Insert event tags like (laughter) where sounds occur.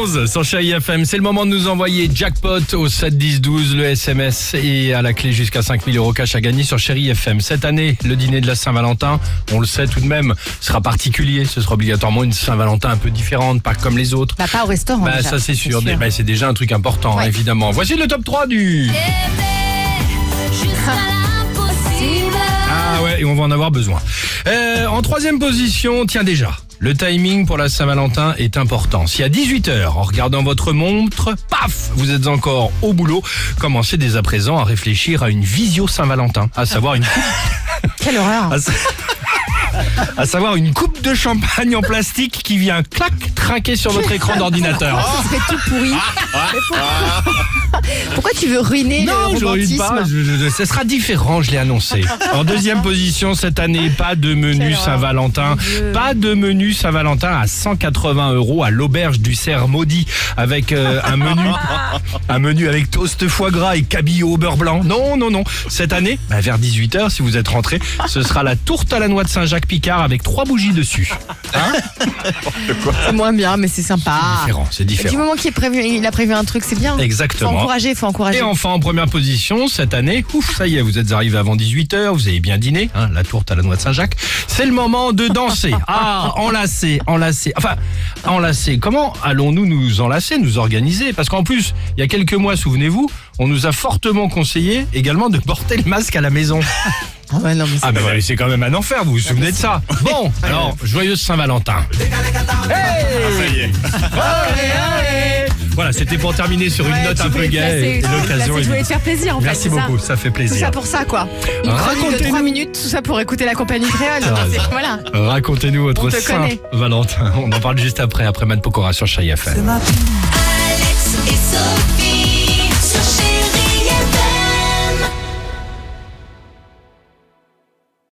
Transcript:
11 sur Chéri FM. C'est le moment de nous envoyer jackpot au 7 10 12 le SMS et à la clé jusqu'à 5000 euros cash à gagner sur Chéri FM. Cette année, le dîner de la Saint-Valentin, on le sait tout de même, sera particulier. Ce sera obligatoirement une Saint-Valentin un peu différente, pas comme les autres. Bah, pas au restaurant. Bah, déjà, ça c'est sûr, Bah, c'est déjà un truc important Ouais. évidemment. Voici le top 3 du... Ah on va en avoir besoin. Euh, en troisième position, tiens déjà, le timing pour la Saint-Valentin est important. Si à 18h, en regardant votre montre, paf, vous êtes encore au boulot, commencez dès à présent à réfléchir à une visio Saint-Valentin, à savoir une coupe, (laughs) Quelle horreur. à, sa- à savoir une coupe de champagne en plastique qui vient clac trinquer sur votre écran d'ordinateur. Ça serait tout pourri. Mais pourquoi... tu veux ruiner Non, le je relude romantisme pas. je- je- ce sera différent, je l'ai annoncé. (laughs) En deuxième position cette année, pas de menu. Saint-Valentin. Pas de menu Saint-Valentin à 180 euros à l'auberge du cerf maudit avec euh, un menu, (laughs) un menu avec toast foie gras et cabillaud au beurre blanc. Non, non, non. Cette année, bah, vers 18h, si vous êtes rentré, ce sera la tourte à la noix de Saint-Jacques-Picard avec trois bougies dessus. (laughs) C'est moins bien, mais c'est sympa. Différent, c'est Du différent. moment qu'il est prévu, il a prévu un truc, c'est bien. Exactement. Faut encourager, faut encourager. Et enfin, en première position, cette année, ouf, ça y est, vous êtes arrivé avant 18h, vous avez bien dîné, hein, la tourte à la noix de Saint-Jacques. C'est le moment de danser. (laughs) Ah, enlacer, enlacer. Enfin, enlacer. Comment allons-nous nous enlacer, nous organiser? Parce qu'en plus, il y a quelques mois, souvenez-vous, on nous a fortement conseillé également de porter le masque à la maison. (laughs) Ah ouais, non, mais c'est Ah, c'est quand même un enfer, vous vous souvenez de ça? Bon, (laughs) alors, joyeuse Saint-Valentin. Hey Voilà, c'était pour terminer sur une Ouais, note tu un peu voulais te gaie. placer, et tu voulais te l'occasion tu voulais est- te faire plaisir en fait. Merci c'est ça beaucoup, ça fait Tout plaisir. ça pour ça quoi. Une chronique de Racontez-nous. 3 minutes, tout ça pour écouter la compagnie créole. C'est- Voilà. Racontez-nous votre On te connaît. Saint-Valentin. On en parle juste après, après Mad Pokora sur Chai FM. Alex et Sophie.